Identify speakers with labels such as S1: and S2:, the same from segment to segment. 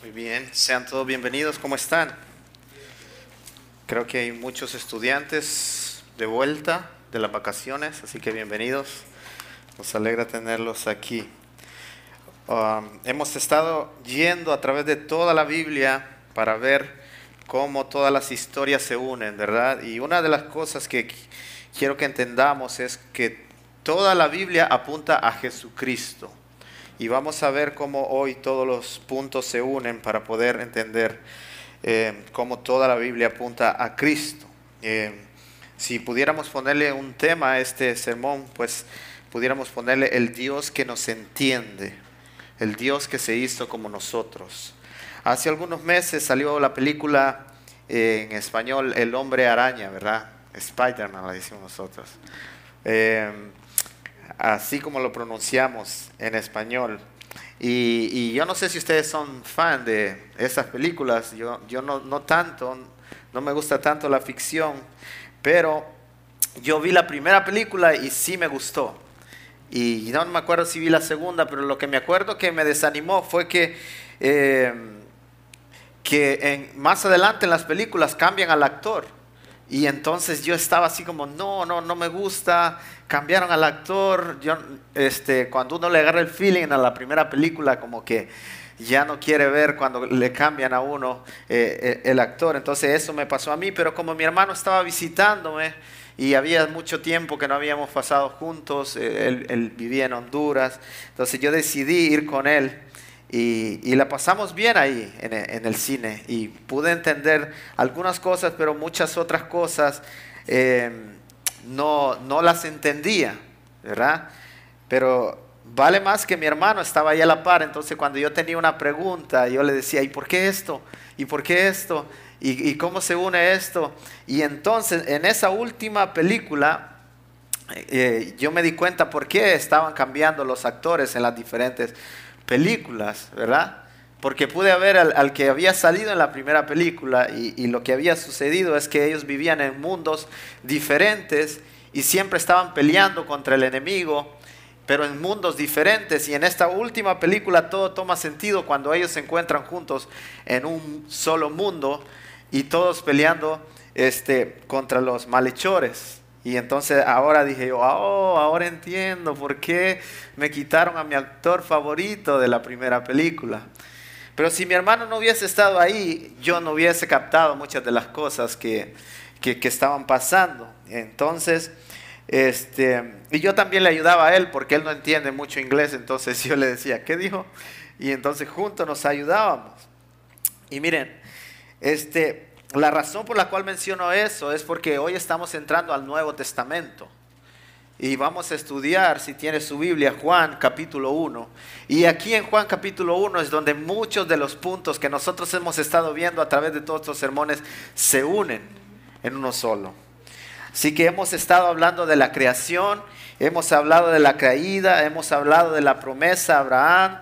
S1: Muy bien, sean todos bienvenidos. ¿Cómo están? Creo que hay muchos estudiantes de vuelta de las vacaciones, así que bienvenidos. Nos alegra tenerlos aquí. Um, hemos estado yendo a través de toda la Biblia para ver cómo todas las historias se unen, ¿verdad? Y una de las cosas que quiero que entendamos es que toda la Biblia apunta a Jesucristo. Y vamos a ver cómo hoy todos los puntos se unen para poder entender eh, cómo toda la Biblia apunta a Cristo. Eh, si pudiéramos ponerle un tema a este sermón, pues pudiéramos ponerle el Dios que nos entiende, el Dios que se hizo como nosotros. Hace algunos meses salió la película eh, en español El hombre araña, ¿verdad? Spider-Man la decimos nosotros así como lo pronunciamos en español. Y, yo no sé si ustedes son fan de esas películas, yo, yo no, no tanto, no me gusta tanto la ficción, pero yo vi la primera película y sí me gustó. Y no me acuerdo si vi la segunda, pero lo que me acuerdo que me desanimó fue que, eh, que en, más adelante en las películas cambian al actor. Y entonces yo estaba así como, no, no, no me gusta, cambiaron al actor. Yo, este, cuando uno le agarra el feeling a la primera película, como que ya no quiere ver cuando le cambian a uno eh, eh, el actor. Entonces eso me pasó a mí, pero como mi hermano estaba visitándome y había mucho tiempo que no habíamos pasado juntos, eh, él, vivía en Honduras, entonces yo decidí ir con él. Y, la pasamos bien ahí en, en, el cine y pude entender algunas cosas, pero muchas otras cosas no, no las entendía, ¿verdad? Pero vale más que mi hermano estaba ahí a la par, entonces cuando yo tenía una pregunta, yo le decía, ¿y por qué esto? ¿Y por qué esto? ¿Y, cómo se une esto? Y entonces en esa última película, eh, yo me di cuenta por qué estaban cambiando los actores en las diferentes películas, ¿verdad? porque pude ver al, que había salido en la primera película y, lo que había sucedido es que ellos vivían en mundos diferentes y siempre estaban peleando contra el enemigo, pero en mundos diferentes. Y en esta última película todo toma sentido cuando ellos se encuentran juntos en un solo mundo y todos peleando este, contra los malhechores. Y entonces ahora dije yo, oh, ahora entiendo por qué me quitaron a mi actor favorito de la primera película. Pero si mi hermano no hubiese estado ahí, yo no hubiese captado muchas de las cosas que, que, estaban pasando. Entonces, este, y yo también le ayudaba a él porque él no entiende mucho inglés, entonces yo le decía, ¿qué dijo? Y entonces juntos nos ayudábamos. Y miren, este, la razón por la cual menciono eso es porque hoy estamos entrando al Nuevo Testamento. Y vamos a estudiar, si tiene su Biblia, Juan capítulo 1. Y aquí en Juan capítulo 1 es donde muchos de los puntos que nosotros hemos estado viendo a través de todos estos sermones se unen en uno solo. Así que hemos estado hablando de la creación, hemos hablado de la caída, hemos hablado de la promesa a Abraham,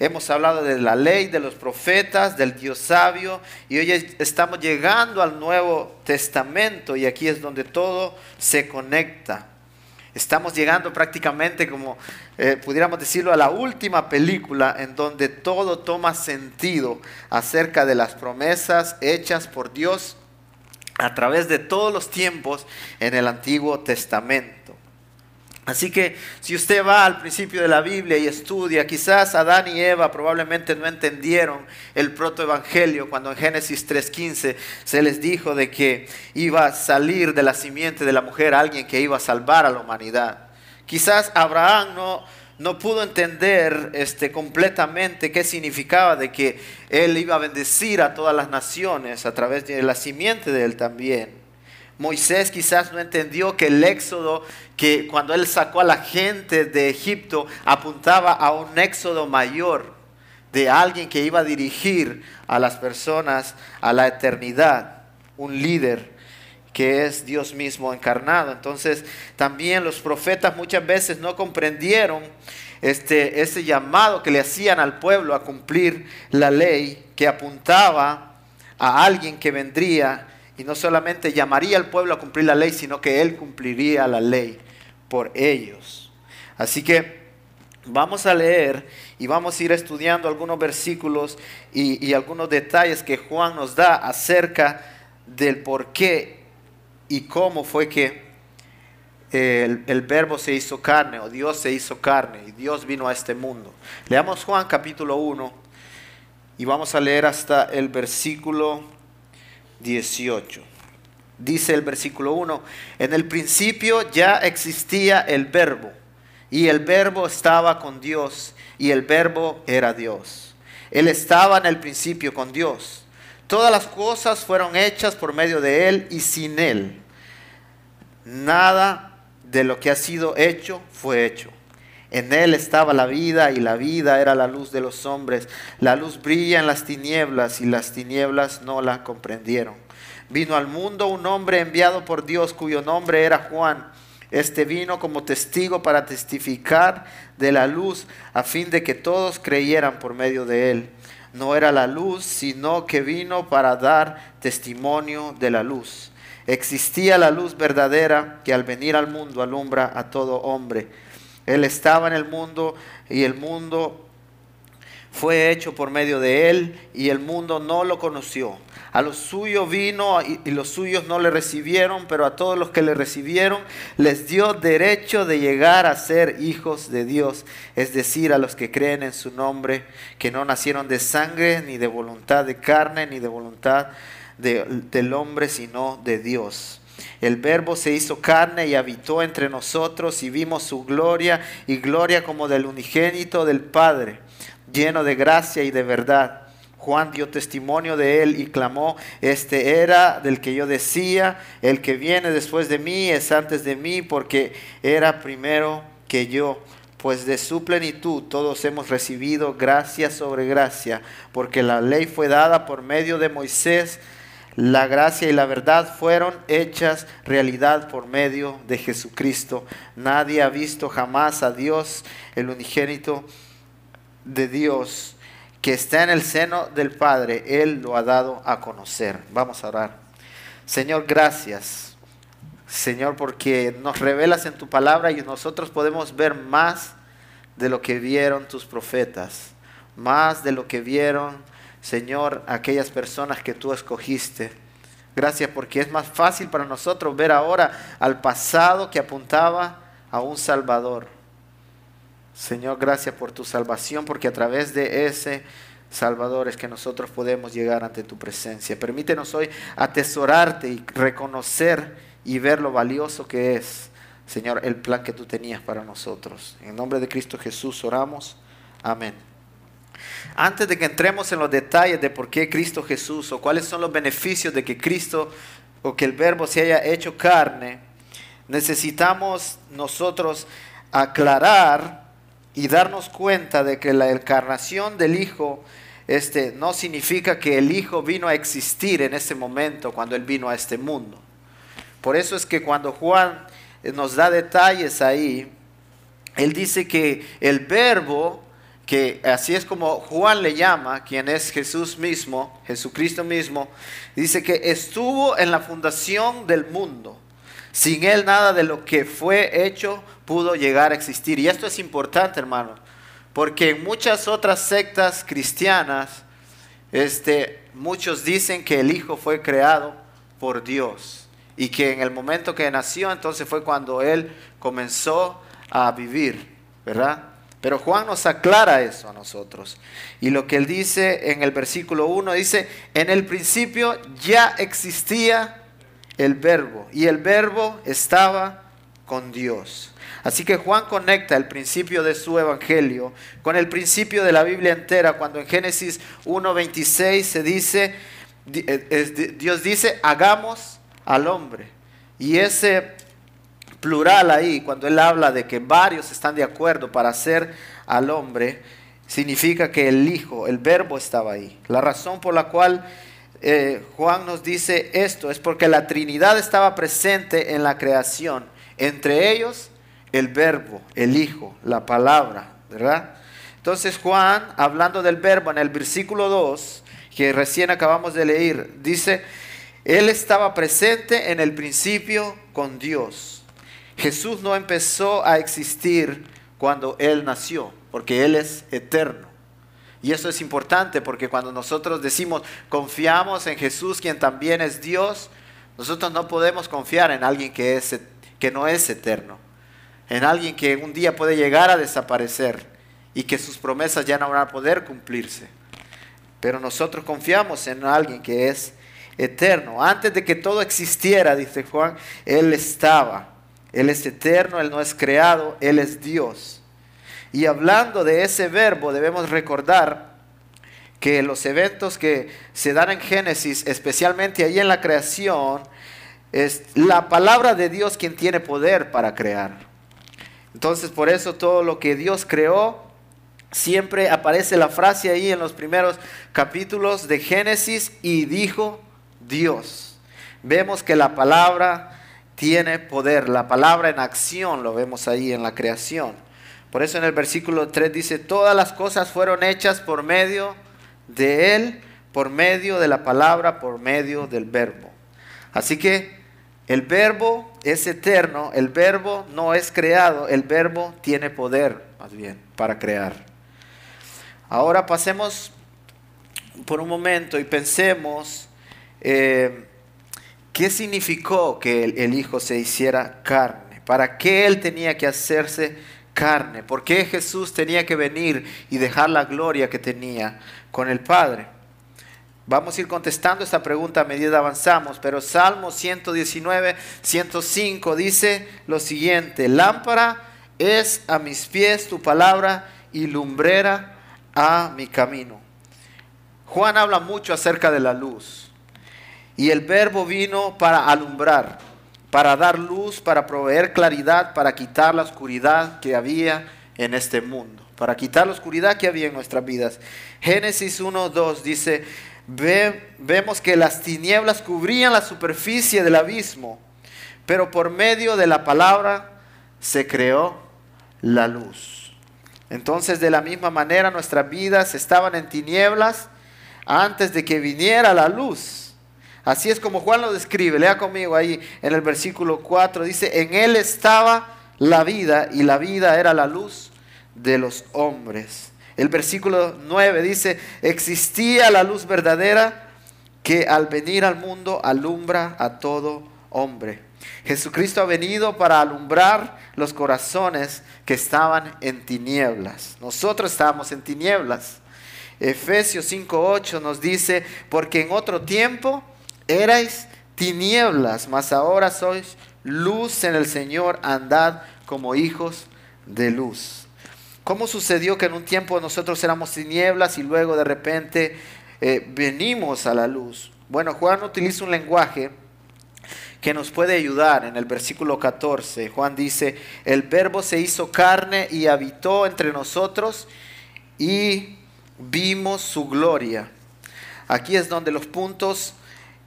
S1: hemos hablado de la ley, de los profetas, del Dios sabio, y hoy estamos llegando al Nuevo Testamento y aquí es donde todo se conecta. Estamos llegando prácticamente, como eh, pudiéramos decirlo, a la última película en donde todo toma sentido acerca de las promesas hechas por Dios a través de todos los tiempos en el Antiguo Testamento. Así que si usted va al principio de la Biblia y estudia, quizás Adán y Eva probablemente no entendieron el protoevangelio cuando en Génesis 3:15 se les dijo de que iba a salir de la simiente de la mujer alguien que iba a salvar a la humanidad. Quizás Abraham no, no pudo entender este, completamente qué significaba de que él iba a bendecir a todas las naciones a través de la simiente de él también. Moisés quizás no entendió que el éxodo, que cuando él sacó a la gente de Egipto, apuntaba a un éxodo mayor de alguien que iba a dirigir a las personas a la eternidad, un líder que es Dios mismo encarnado. Entonces, también los profetas muchas veces no comprendieron este, ese llamado que le hacían al pueblo a cumplir la ley que apuntaba a alguien que vendría y no solamente llamaría al pueblo a cumplir la ley, sino que él cumpliría la ley por ellos. Así que Vamos a leer y vamos a ir estudiando algunos versículos y, algunos detalles que Juan nos da acerca del por qué y cómo fue que el, el, verbo se hizo carne o Dios se hizo carne y Dios vino a este mundo. Leamos Juan capítulo 1 y vamos a leer hasta el versículo 18. Dice el versículo 1, en el principio ya existía el verbo y el verbo estaba con Dios y el verbo era Dios. Él estaba en el principio con Dios. Todas las cosas fueron hechas por medio de Él y sin Él. Nada de lo que ha sido hecho fue hecho. En Él estaba la vida y la vida era la luz de los hombres. La luz brilla en las tinieblas y las tinieblas no la comprendieron. Vino al mundo un hombre enviado por Dios cuyo nombre era Juan. Este vino como testigo para testificar de la luz a fin de que todos creyeran por medio de él. No era la luz, sino que vino para dar testimonio de la luz. Existía la luz verdadera que al venir al mundo alumbra a todo hombre. Él estaba en el mundo y el mundo fue hecho por medio de él y el mundo no lo conoció. A los suyos vino y, los suyos no le recibieron, pero a todos los que le recibieron les dio derecho de llegar a ser hijos de Dios, es decir, a los que creen en su nombre, que no nacieron de sangre, ni de voluntad de carne, ni de voluntad del hombre, sino de Dios. El verbo se hizo carne y habitó entre nosotros y vimos su gloria y gloria como del unigénito del Padre, lleno de gracia y de verdad. Juan dio testimonio de él y clamó, este era del que yo decía, el que viene después de mí es antes de mí porque era primero que yo. Pues de su plenitud todos hemos recibido gracia sobre gracia, porque la ley fue dada por medio de Moisés, la gracia y la verdad fueron hechas realidad por medio de Jesucristo. Nadie ha visto jamás a Dios, el unigénito de Dios que está en el seno del Padre, Él lo ha dado a conocer. Vamos a orar. Señor, gracias. Señor, porque nos revelas en tu palabra y nosotros podemos ver más de lo que vieron tus profetas, más de lo que vieron, Señor, aquellas personas que tú escogiste. Gracias porque es más fácil para nosotros ver ahora al pasado que apuntaba a un Salvador Señor, gracias por tu salvación, porque a través de ese Salvador es que nosotros podemos llegar ante tu presencia. Permítenos hoy atesorarte y reconocer y ver lo valioso que es, Señor, el plan que tú tenías para nosotros. En nombre de Cristo Jesús oramos. Amén. Antes de que entremos en los detalles de por qué Cristo Jesús o cuáles son los beneficios de que Cristo o que el Verbo se haya hecho carne, necesitamos nosotros aclarar y darnos cuenta de que la encarnación del Hijo este, no significa que el Hijo vino a existir en ese momento cuando Él vino a este mundo. Por eso es que cuando Juan eh, nos da detalles ahí, Él dice que el verbo, que así es como Juan le llama, quien es Jesús mismo, Jesucristo mismo, dice que estuvo en la fundación del mundo. Sin Él nada de lo que fue hecho pudo llegar a existir. Y esto es importante, hermano, porque en muchas otras sectas cristianas, este, muchos dicen que el Hijo fue creado por Dios y que en el momento que nació, entonces fue cuando Él comenzó a vivir, ¿verdad? Pero Juan nos aclara eso a nosotros. Y lo que él dice en el versículo 1 dice, en el principio ya existía el verbo y el verbo estaba con Dios. Así que Juan conecta el principio de su evangelio con el principio de la Biblia entera cuando en Génesis 1.26 se dice, eh, Dios dice, hagamos al hombre. Y ese plural ahí, cuando él habla de que varios están de acuerdo para hacer al hombre, significa que el Hijo, el verbo estaba ahí. La razón por la cual eh, Juan nos dice esto es porque la Trinidad estaba presente en la creación, entre ellos el verbo, el Hijo, la palabra, ¿verdad? Entonces Juan, hablando del verbo en el versículo 2, que recién acabamos de leer, dice, Él estaba presente en el principio con Dios. Jesús no empezó a existir cuando Él nació, porque Él es eterno. Y eso es importante porque cuando nosotros decimos confiamos en Jesús, quien también es Dios, nosotros no podemos confiar en alguien que, es, que no es eterno, en alguien que un día puede llegar a desaparecer y que sus promesas ya no van a poder cumplirse. Pero nosotros confiamos en alguien que es eterno. Antes de que todo existiera, dice Juan, Él estaba. Él es eterno, Él no es creado, Él es Dios. Y hablando de ese verbo, debemos recordar que los eventos que se dan en Génesis, especialmente ahí en la creación, es la palabra de Dios quien tiene poder para crear. Entonces por eso todo lo que Dios creó, siempre aparece la frase ahí en los primeros capítulos de Génesis y dijo Dios. Vemos que la palabra tiene poder, la palabra en acción lo vemos ahí en la creación. Por eso en el versículo 3 dice, todas las cosas fueron hechas por medio de Él por medio de la palabra, por medio del verbo. Así que el verbo es eterno, el verbo no es creado, el verbo tiene poder, más bien, para crear. Ahora pasemos por un momento y pensemos eh, qué significó que el, Hijo se hiciera carne, para qué Él tenía que hacerse carne, por qué Jesús tenía que venir y dejar la gloria que tenía con el Padre. Vamos a ir contestando esta pregunta a medida que avanzamos, pero Salmo 119, 105 dice lo siguiente, lámpara es a mis pies tu palabra y lumbrera a mi camino. Juan habla mucho acerca de la luz y el verbo vino para alumbrar, para dar luz, para proveer claridad, para quitar la oscuridad que había en este mundo para quitar la oscuridad que había en nuestras vidas. Génesis 1.2 dice, vemos que las tinieblas cubrían la superficie del abismo, pero por medio de la palabra se creó la luz. Entonces de la misma manera nuestras vidas estaban en tinieblas antes de que viniera la luz. Así es como Juan lo describe. Lea conmigo ahí en el versículo 4. Dice, en él estaba la vida y la vida era la luz de los hombres. El versículo 9 dice, existía la luz verdadera que al venir al mundo alumbra a todo hombre. Jesucristo ha venido para alumbrar los corazones que estaban en tinieblas. Nosotros estábamos en tinieblas. Efesios 5:8 nos dice, porque en otro tiempo erais tinieblas, mas ahora sois luz en el Señor, andad como hijos de luz. ¿Cómo sucedió que en un tiempo nosotros éramos tinieblas y luego de repente eh, venimos a la luz? Bueno, Juan utiliza un lenguaje que nos puede ayudar en el versículo 14. Juan dice, el verbo se hizo carne y habitó entre nosotros y vimos su gloria. Aquí es donde los puntos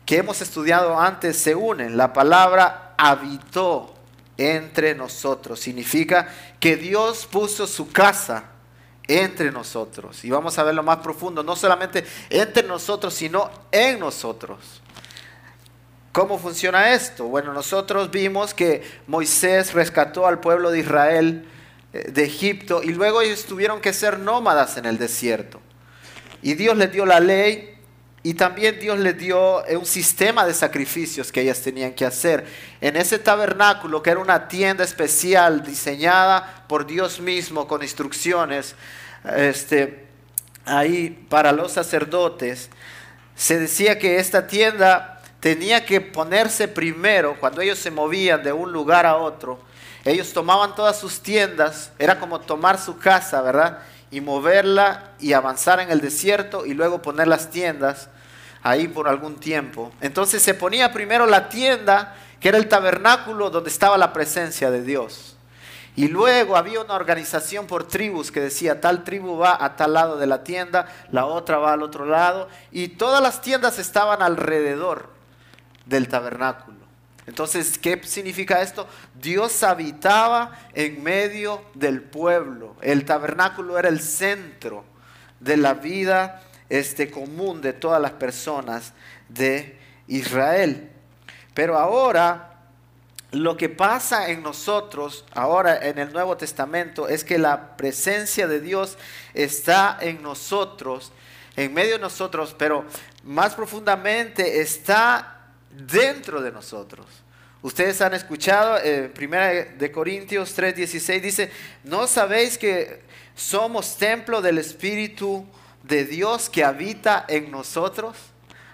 S1: que hemos estudiado antes se unen. La palabra habitó entre nosotros. Significa que Dios puso su casa entre nosotros. Y vamos a ver lo más profundo, no solamente entre nosotros, sino en nosotros. ¿Cómo funciona esto? Bueno, nosotros vimos que Moisés rescató al pueblo de Israel eh, de Egipto y luego ellos tuvieron que ser nómadas en el desierto. Y Dios les dio la ley y también Dios les dio eh, un sistema de sacrificios que ellas tenían que hacer. En ese tabernáculo, que era una tienda especial diseñada por Dios mismo con instrucciones, este, ahí para los sacerdotes, se decía que esta tienda tenía que ponerse primero cuando ellos se movían de un lugar a otro. Ellos tomaban todas sus tiendas, era como tomar su casa, ¿verdad? Y moverla y avanzar en el desierto y luego poner las tiendas ahí por algún tiempo. Entonces se ponía primero la tienda, que era el tabernáculo donde estaba la presencia de Dios. Y luego había una organización por tribus que decía, tal tribu va a tal lado de la tienda, la otra va al otro lado, y todas las tiendas estaban alrededor del tabernáculo. Entonces, ¿qué significa esto? Dios habitaba en medio del pueblo. El tabernáculo era el centro de la vida este, común de todas las personas de Israel. Pero ahora lo que pasa en nosotros ahora en el Nuevo Testamento es que la presencia de Dios está en nosotros, en medio de nosotros, pero más profundamente está dentro de nosotros. Ustedes han escuchado, eh, 1 de Corintios 3:16 dice, ¿no sabéis que somos templo del Espíritu de Dios que habita en nosotros?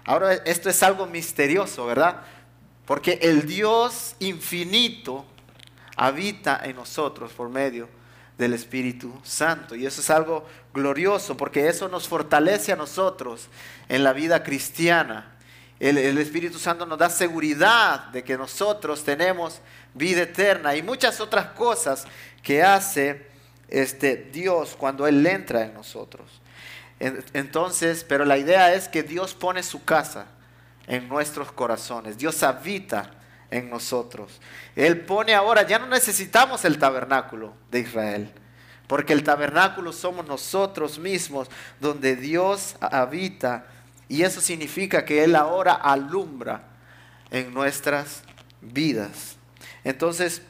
S1: Ahora esto es algo misterioso, ¿verdad? Porque el Dios infinito habita en nosotros por medio del Espíritu Santo. Y eso es algo glorioso porque eso nos fortalece a nosotros en la vida cristiana. El, Espíritu Santo nos da seguridad de que nosotros tenemos vida eterna y muchas otras cosas que hace este Dios cuando Él entra en nosotros. Entonces, pero la idea es que Dios pone su casa en nuestros corazones. Dios habita en nosotros. Él pone ahora, ya no necesitamos el tabernáculo de Israel, porque el tabernáculo somos nosotros mismos, donde Dios habita. Y eso significa que Él ahora alumbra en nuestras vidas. Entonces,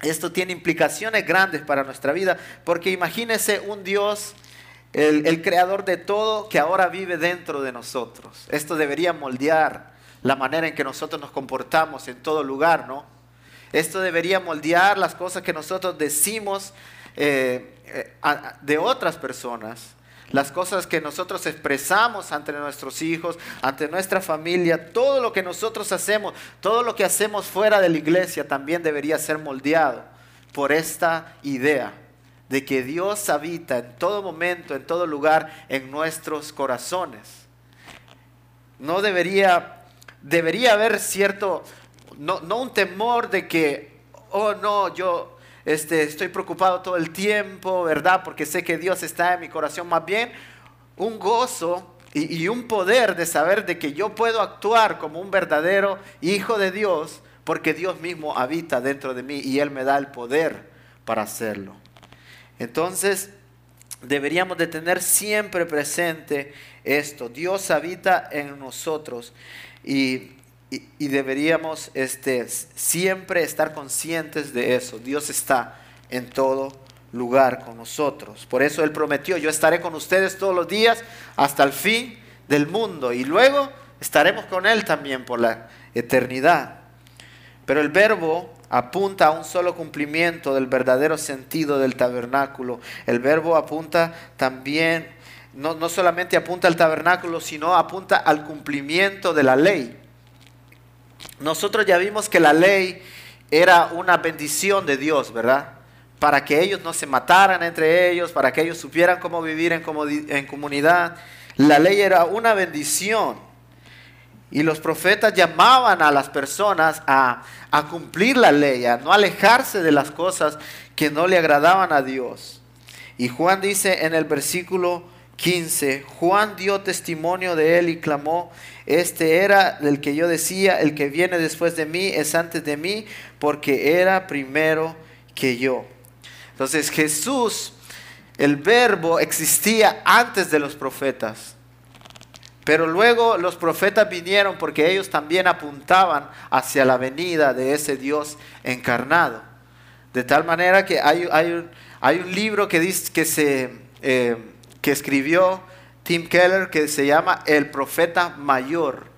S1: esto tiene implicaciones grandes para nuestra vida, porque imagínese un Dios el, creador de todo que ahora vive dentro de nosotros. Esto debería moldear la manera en que nosotros nos comportamos en todo lugar, ¿no? Esto debería moldear las cosas que nosotros decimos eh, eh, de otras personas, las cosas que nosotros expresamos ante nuestros hijos, ante nuestra familia, todo lo que nosotros hacemos, todo lo que hacemos fuera de la iglesia también debería ser moldeado por esta idea de que Dios habita en todo momento, en todo lugar, en nuestros corazones. No debería, debería haber cierto, no, un temor de que, oh no, yo este, estoy preocupado todo el tiempo, ¿verdad? Porque sé que Dios está en mi corazón. Más bien, un gozo y, y un poder de saber de que yo puedo actuar como un verdadero hijo de Dios, porque Dios mismo habita dentro de mí y Él me da el poder para hacerlo. Entonces, deberíamos de tener siempre presente esto. Dios habita en nosotros y, deberíamos este, siempre estar conscientes de eso. Dios está en todo lugar con nosotros. Por eso Él prometió, yo estaré con ustedes todos los días hasta el fin del mundo y luego estaremos con Él también por la eternidad. Pero el verbo apunta a un solo cumplimiento del verdadero sentido del tabernáculo. El verbo apunta también, no, no solamente apunta al tabernáculo, sino apunta al cumplimiento de la ley. Nosotros ya vimos que la ley era una bendición de Dios, ¿verdad? Para que ellos no se mataran entre ellos, para que ellos supieran cómo vivir en, en comunidad. La ley era una bendición. Y los profetas llamaban a las personas a, cumplir la ley, a no alejarse de las cosas que no le agradaban a Dios. Y Juan dice en el versículo 15, Juan dio testimonio de él y clamó, este era el que yo decía, el que viene después de mí es antes de mí, porque era primero que yo. Entonces Jesús, el verbo existía antes de los profetas. Pero luego los profetas vinieron porque ellos también apuntaban hacia la venida de ese Dios encarnado. De tal manera que hay, hay, un, libro que, dice, que, se, eh, que escribió Tim Keller que se llama El Profeta Mayor.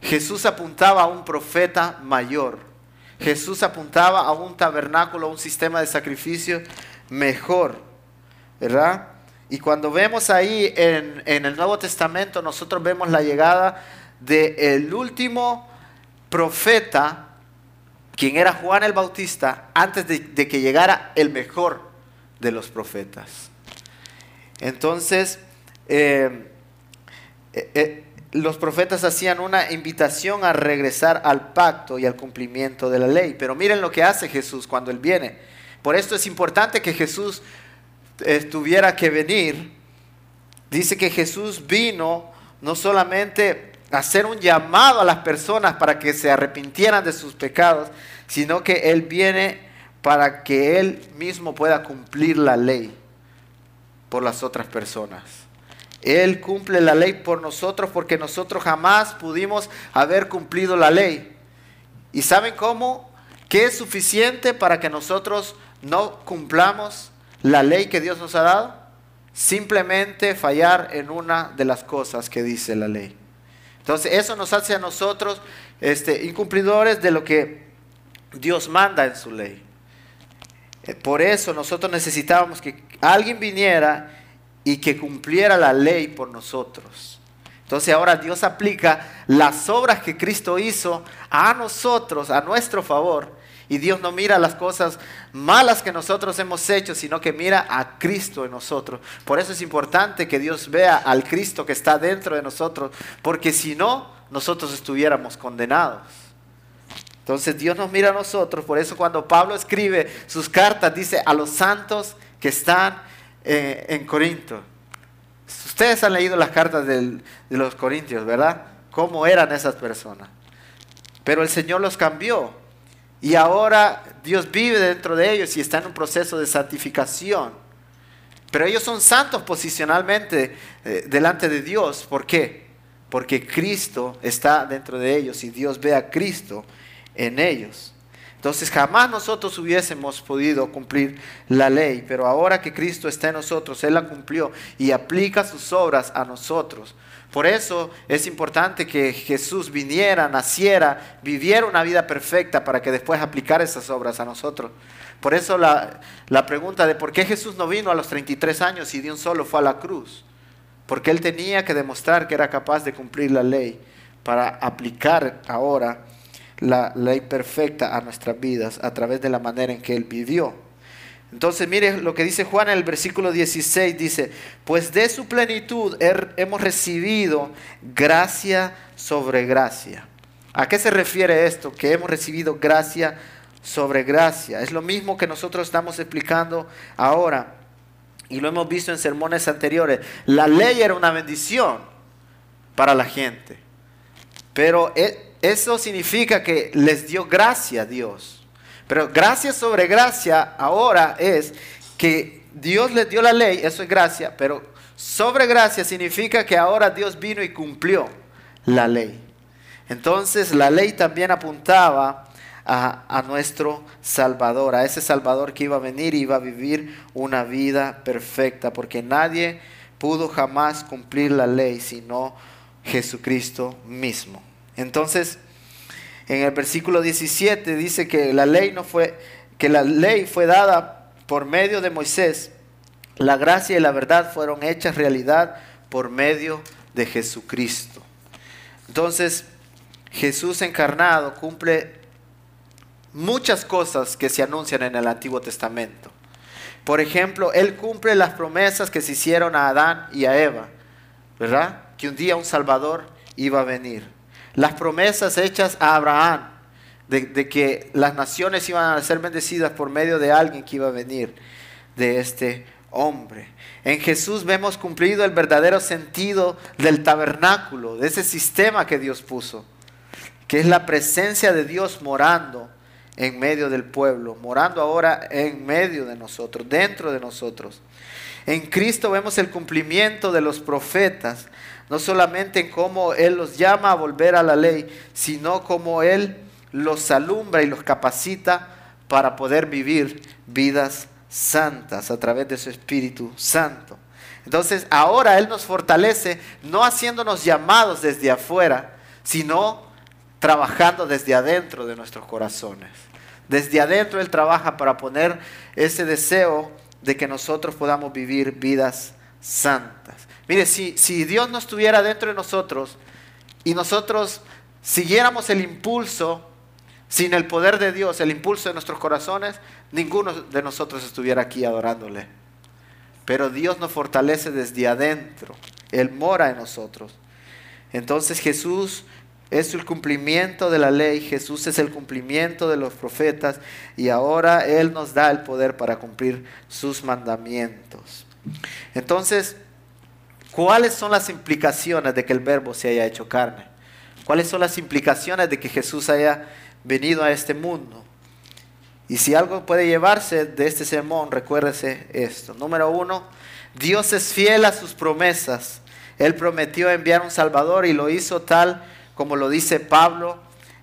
S1: Jesús apuntaba a un profeta mayor. Jesús apuntaba a un tabernáculo, a un sistema de sacrificio mejor. ¿Verdad? Y cuando vemos ahí en, el Nuevo Testamento, nosotros vemos la llegada del último profeta, quien era Juan el Bautista, antes de, que llegara el mejor de los profetas. Entonces, eh, eh, eh, los profetas hacían una invitación a regresar al pacto y al cumplimiento de la ley. Pero miren lo que hace Jesús cuando Él viene. Por esto es importante que Jesús tuviera que venir, dice que Jesús vino no solamente a hacer un llamado a las personas para que se arrepintieran de sus pecados, sino que Él viene para que Él mismo pueda cumplir la ley por las otras personas. Él cumple la ley por nosotros porque nosotros jamás pudimos haber cumplido la ley. ¿Y saben cómo? ¿Qué es suficiente para que nosotros no cumplamos la ley que Dios nos ha dado? Simplemente fallar en una de las cosas que dice la ley. Entonces eso nos hace a nosotros este, incumplidores de lo que Dios manda en su ley. Eh, por eso nosotros necesitábamos que alguien viniera y que cumpliera la ley por nosotros. Entonces ahora Dios aplica las obras que Cristo hizo a nosotros, a nuestro favor. Y Dios no mira las cosas malas que nosotros hemos hecho, sino que mira a Cristo en nosotros. Por eso es importante que Dios vea al Cristo que está dentro de nosotros, porque si no, nosotros estuviéramos condenados. Entonces Dios nos mira a nosotros, por eso cuando Pablo escribe sus cartas dice a los santos que están eh, en Corinto. Ustedes han leído las cartas de los corintios, ¿verdad? ¿Cómo eran esas personas? Pero el Señor los cambió y ahora Dios vive dentro de ellos y está en un proceso de santificación. Pero ellos son santos posicionalmente eh, delante de Dios. ¿Por qué? Porque Cristo está dentro de ellos y Dios ve a Cristo en ellos. Entonces jamás nosotros hubiésemos podido cumplir la ley, pero ahora que Cristo está en nosotros, Él la cumplió y aplica sus obras a nosotros. Por eso es importante que Jesús viniera, naciera, viviera una vida perfecta para que después aplicara esas obras a nosotros. Por eso la, la pregunta de por qué Jesús no vino a los 33 años y de un solo fue a la cruz. Porque Él tenía que demostrar que era capaz de cumplir la ley para aplicar ahora la ley perfecta a nuestras vidas a través de la manera en que Él vivió. Entonces, mire lo que dice Juan en el versículo 16, dice, pues de su plenitud hemos recibido gracia sobre gracia. ¿A qué se refiere esto? Que hemos recibido gracia sobre gracia. Es lo mismo que nosotros estamos explicando ahora y lo hemos visto en sermones anteriores. La ley era una bendición para la gente, pero e, eso significa que les dio gracia a Dios. Pero gracia sobre gracia ahora es que Dios les dio la ley, eso es gracia, pero sobre gracia significa que ahora Dios vino y cumplió la ley. Entonces la ley también apuntaba a, a, nuestro Salvador, a ese Salvador que iba a venir y iba a vivir una vida perfecta, porque nadie pudo jamás cumplir la ley sino Jesucristo mismo. Entonces, en el versículo 17 dice que la ley no fue que la ley fue dada por medio de Moisés. La gracia y la verdad fueron hechas realidad por medio de Jesucristo. Entonces, Jesús encarnado cumple muchas cosas que se anuncian en el Antiguo Testamento. Por ejemplo, Él cumple las promesas que se hicieron a Adán y a Eva, ¿verdad? Que un día un Salvador iba a venir las promesas hechas a Abraham de, que las naciones iban a ser bendecidas por medio de alguien que iba a venir de este hombre. En Jesús vemos cumplido el verdadero sentido del tabernáculo, de ese sistema que Dios puso, que es la presencia de Dios morando en medio del pueblo, morando ahora en medio de nosotros, dentro de nosotros. En Cristo vemos el cumplimiento de los profetas, no solamente en cómo Él los llama a volver a la ley, sino cómo Él los alumbra y los capacita para poder vivir vidas santas a través de su Espíritu Santo. Entonces ahora Él nos fortalece no haciéndonos llamados desde afuera, sino trabajando desde adentro de nuestros corazones. Desde adentro Él trabaja para poner ese deseo de que nosotros podamos vivir vidas santas. Mire, si, si Dios no estuviera dentro de nosotros y nosotros siguiéramos el impulso, sin el poder de Dios, el impulso de nuestros corazones, ninguno de nosotros estuviera aquí adorándole. Pero Dios nos fortalece desde adentro. Él mora en nosotros. Entonces Jesús es el cumplimiento de la ley, Jesús es el cumplimiento de los profetas y ahora Él nos da el poder para cumplir sus mandamientos. Entonces, ¿Cuáles son las implicaciones de que el verbo se haya hecho carne? ¿Cuáles son las implicaciones de que Jesús haya venido a este mundo? Y si algo puede llevarse de este sermón, recuérdese esto. Número uno, Dios es fiel a sus promesas. Él prometió enviar un Salvador y lo hizo tal como lo dice Pablo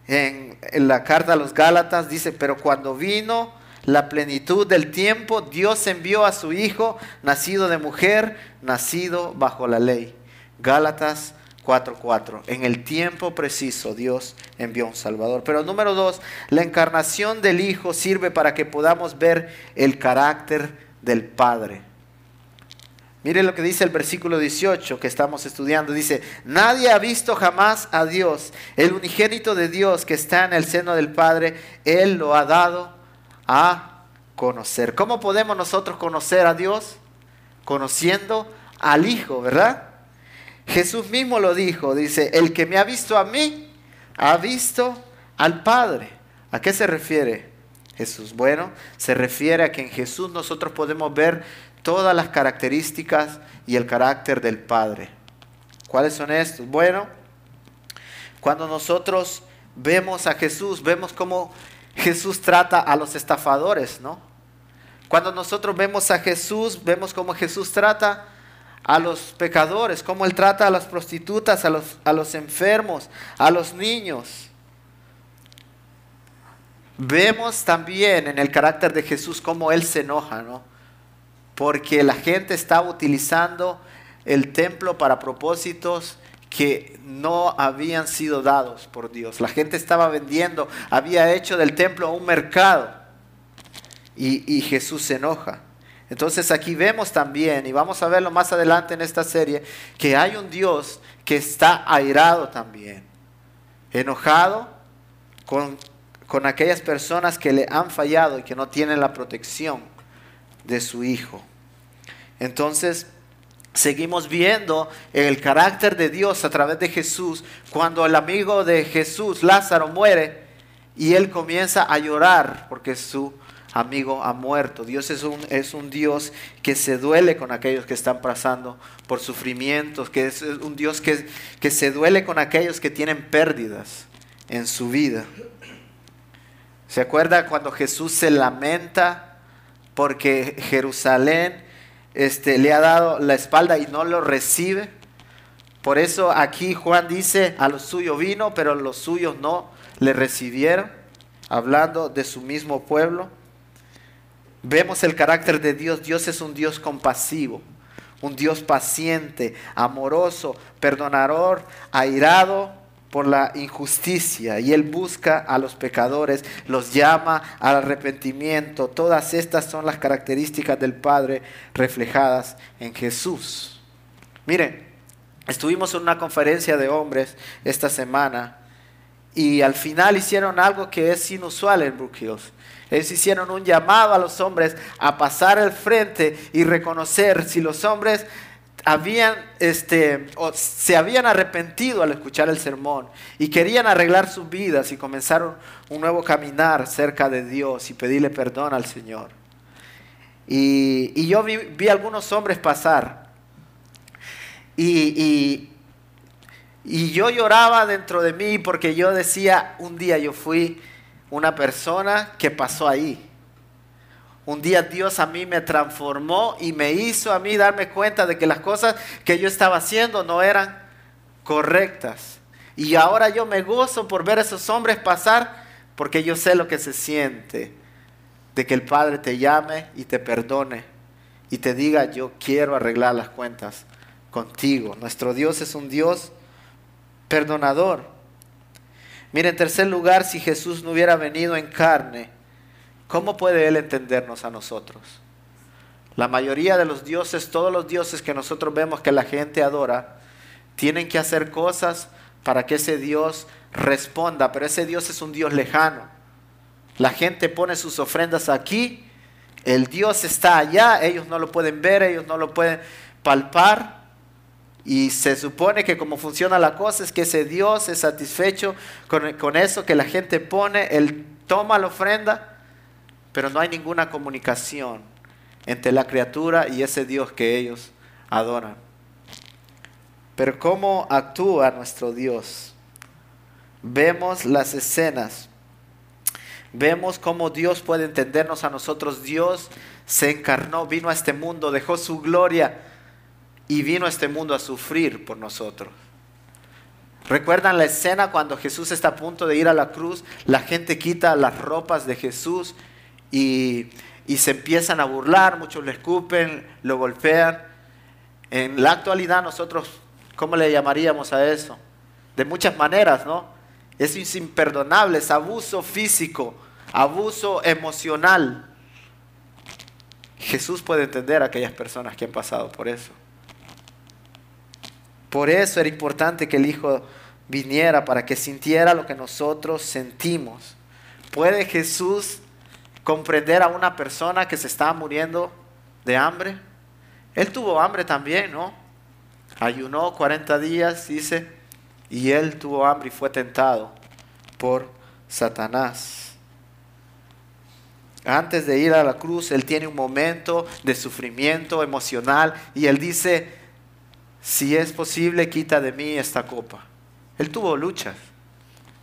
S1: en, la carta a los Gálatas, dice, pero cuando vino la plenitud del tiempo, Dios envió a su Hijo, nacido de mujer, nacido bajo la ley. Gálatas 4:4. En el tiempo preciso Dios envió un Salvador. Pero número dos, la encarnación del Hijo sirve para que podamos ver el carácter del Padre. Mire lo que dice el versículo 18 que estamos estudiando. Dice, nadie ha visto jamás a Dios. El unigénito de Dios que está en el seno del Padre, Él lo ha dado a conocer. ¿Cómo podemos nosotros conocer a Dios? Conociendo al Hijo, ¿verdad? Jesús mismo lo dijo, dice, el que me ha visto a mí, ha visto al Padre. ¿A qué se refiere Jesús? Bueno, se refiere a que en Jesús nosotros podemos ver todas las características y el carácter del Padre. ¿Cuáles son estos? Bueno, cuando nosotros vemos a Jesús, vemos cómo Jesús trata a los estafadores, ¿no? Cuando nosotros vemos a Jesús, vemos cómo Jesús trata a los pecadores, cómo Él trata a las prostitutas, a los, a los enfermos, a los niños. Vemos también en el carácter de Jesús cómo Él se enoja, ¿no? Porque la gente estaba utilizando el templo para propósitos que no habían sido dados por Dios. La gente estaba vendiendo, había hecho del templo un mercado. Y, Jesús se enoja. Entonces aquí vemos también, y vamos a verlo más adelante en esta serie, que hay un Dios que está airado también, enojado con, con aquellas personas que le han fallado y que no tienen la protección de su Hijo. Entonces, seguimos viendo el carácter de Dios a través de Jesús cuando el amigo de Jesús, Lázaro, muere y él comienza a llorar porque su amigo ha muerto. Dios es un, es un Dios que se duele con aquellos que están pasando por sufrimientos, que es un Dios que, que se duele con aquellos que tienen pérdidas en su vida. ¿Se acuerda cuando Jesús se lamenta porque Jerusalén este, le ha dado la espalda y no lo recibe? Por eso aquí Juan dice, a los suyos vino, pero los suyos no le recibieron, hablando de su mismo pueblo. Vemos el carácter de Dios. Dios es un Dios compasivo, un Dios paciente, amoroso, perdonador, airado por la injusticia. Y Él busca a los pecadores, los llama al arrepentimiento. Todas estas son las características del Padre reflejadas en Jesús. Miren, estuvimos en una conferencia de hombres esta semana y al final hicieron algo que es inusual en Brook Hills. Ellos hicieron un llamado a los hombres a pasar al frente y reconocer si los hombres habían, este, o se habían arrepentido al escuchar el sermón y querían arreglar sus vidas y comenzaron un nuevo caminar cerca de Dios y pedirle perdón al Señor. Y, yo vi, vi, algunos hombres pasar y, y yo lloraba dentro de mí porque yo decía, un día yo fui una persona que pasó ahí. Un día Dios a mí me transformó y me hizo a mí darme cuenta de que las cosas que yo estaba haciendo no eran correctas. Y ahora yo me gozo por ver a esos hombres pasar porque yo sé lo que se siente de que el Padre te llame y te perdone y te diga yo quiero arreglar las cuentas contigo. Nuestro Dios es un Dios perdonador. Mire, en tercer lugar, si Jesús no hubiera venido en carne, ¿cómo puede Él entendernos a nosotros? La mayoría de los dioses, todos los dioses que nosotros vemos que la gente adora, tienen que hacer cosas para que ese Dios responda, pero ese Dios es un Dios lejano. La gente pone sus ofrendas aquí, el Dios está allá, ellos no lo pueden ver, ellos no lo pueden palpar, y se supone que como funciona la cosa es que ese Dios es satisfecho con, eso que la gente pone, Él toma la ofrenda, pero no hay ninguna comunicación entre la criatura y ese Dios que ellos adoran. Pero ¿cómo actúa nuestro Dios? Vemos las escenas, vemos cómo Dios puede entendernos a nosotros. Dios se encarnó, vino a este mundo, dejó su gloria y vino a este mundo a sufrir por nosotros. ¿Recuerdan la escena cuando Jesús está a punto de ir a la cruz? La gente quita las ropas de Jesús y, y se empiezan a burlar, muchos le escupen, lo golpean. En la actualidad nosotros, ¿cómo le llamaríamos a eso? De muchas maneras, ¿no? Es imperdonable, es abuso físico, abuso emocional. Jesús puede entender a aquellas personas que han pasado por eso. Por eso era importante que el Hijo viniera para que sintiera lo que nosotros sentimos. ¿Puede Jesús comprender a una persona que se está muriendo de hambre? Él tuvo hambre también, ¿no? Ayunó 40 días, dice, y él tuvo hambre y fue tentado por Satanás. Antes de ir a la cruz, él tiene un momento de sufrimiento emocional y él dice, si es posible, quita de mí esta copa. Él tuvo luchas,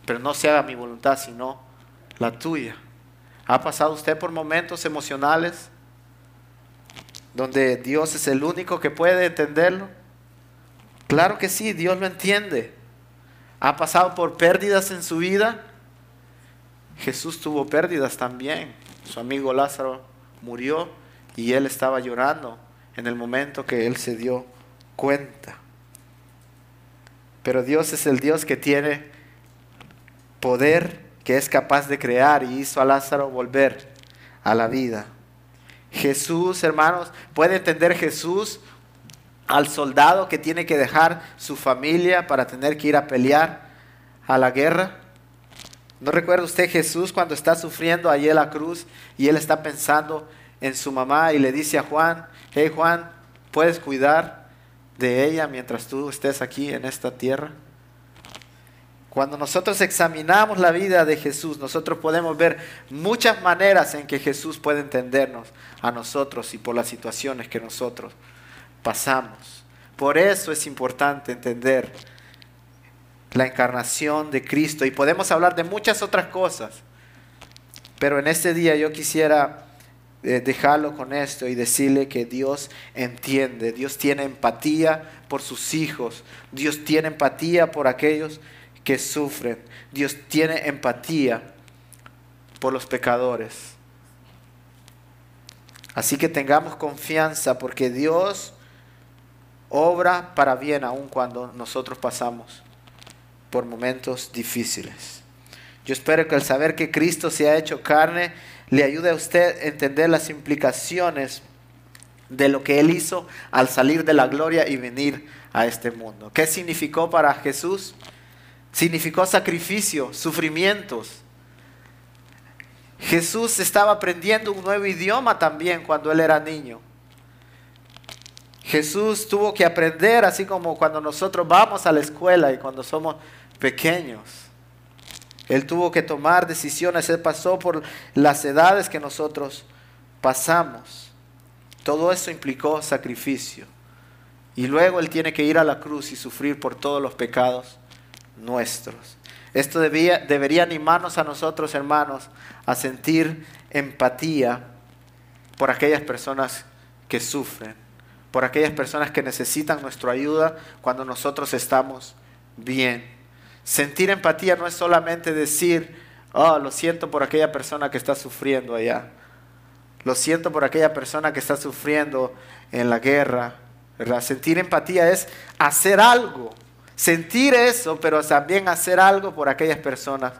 S1: pero no se haga mi voluntad, sino la tuya. ¿Ha pasado usted por momentos emocionales donde Dios es el único que puede entenderlo? Claro que sí, Dios lo entiende. ¿Ha pasado por pérdidas en su vida? Jesús tuvo pérdidas también. Su amigo Lázaro murió y él estaba llorando en el momento que él se dio cuenta. Pero Dios es el Dios que tiene poder, que es capaz de crear y hizo a Lázaro volver a la vida. Jesús, hermanos, puede entender Jesús al soldado que tiene que dejar su familia para tener que ir a pelear a la guerra. ¿No recuerda usted Jesús cuando está sufriendo allí en la cruz y él está pensando en su mamá y le dice a Juan, hey Juan, ¿puedes cuidar de ella mientras tú estés aquí en esta tierra? Cuando nosotros examinamos la vida de Jesús, nosotros podemos ver muchas maneras en que Jesús puede entendernos a nosotros y por las situaciones que nosotros pasamos. Por eso es importante entender la encarnación de Cristo y podemos hablar de muchas otras cosas. Pero en este día yo quisiera eh, dejarlo con esto y decirle que Dios entiende, Dios tiene empatía por sus hijos, Dios tiene empatía por aquellos que sufren, Dios tiene empatía por los pecadores. Así que tengamos confianza porque Dios obra para bien aun cuando nosotros pasamos por momentos difíciles. Yo espero que al saber que Cristo se ha hecho carne, le ayude a usted a entender las implicaciones de lo que Él hizo al salir de la gloria y venir a este mundo. ¿Qué significó para Jesús? Significó sacrificio, sufrimientos. Jesús estaba aprendiendo un nuevo idioma también cuando Él era niño. Jesús tuvo que aprender así como cuando nosotros vamos a la escuela y cuando somos pequeños. Él tuvo que tomar decisiones, Él pasó por las edades que nosotros pasamos. Todo eso implicó sacrificio. Y luego Él tiene que ir a la cruz y sufrir por todos los pecados nuestros. Esto debía, debería animarnos a nosotros, hermanos, a sentir empatía por aquellas personas que sufren, por aquellas personas que necesitan nuestra ayuda cuando nosotros estamos bien. Sentir empatía no es solamente decir, oh, lo siento por aquella persona que está sufriendo allá. Lo siento por aquella persona que está sufriendo en la guerra. Sentir empatía es hacer algo. Sentir eso, pero también hacer algo por aquellas personas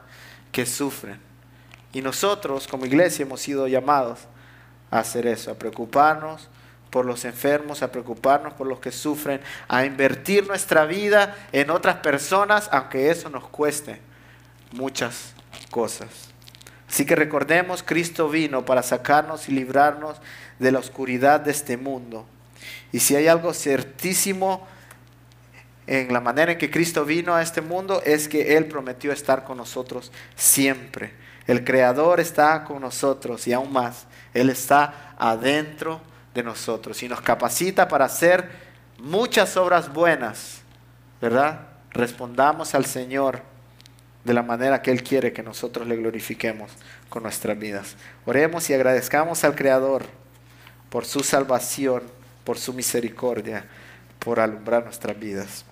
S1: que sufren. Y nosotros como iglesia hemos sido llamados a hacer eso, a preocuparnos por los enfermos, a preocuparnos por los que sufren, a invertir nuestra vida en otras personas, aunque eso nos cueste muchas cosas. Así que recordemos, Cristo vino para sacarnos y librarnos de la oscuridad de este mundo. Y si hay algo certísimo en la manera en que Cristo vino a este mundo, es que Él prometió estar con nosotros siempre. El Creador está con nosotros y aún más, Él está adentro de nosotros y nos capacita para hacer muchas obras buenas, ¿verdad? Respondamos al Señor de la manera que Él quiere que nosotros le glorifiquemos con nuestras vidas. Oremos y agradezcamos al Creador por su salvación, por su misericordia, por alumbrar nuestras vidas.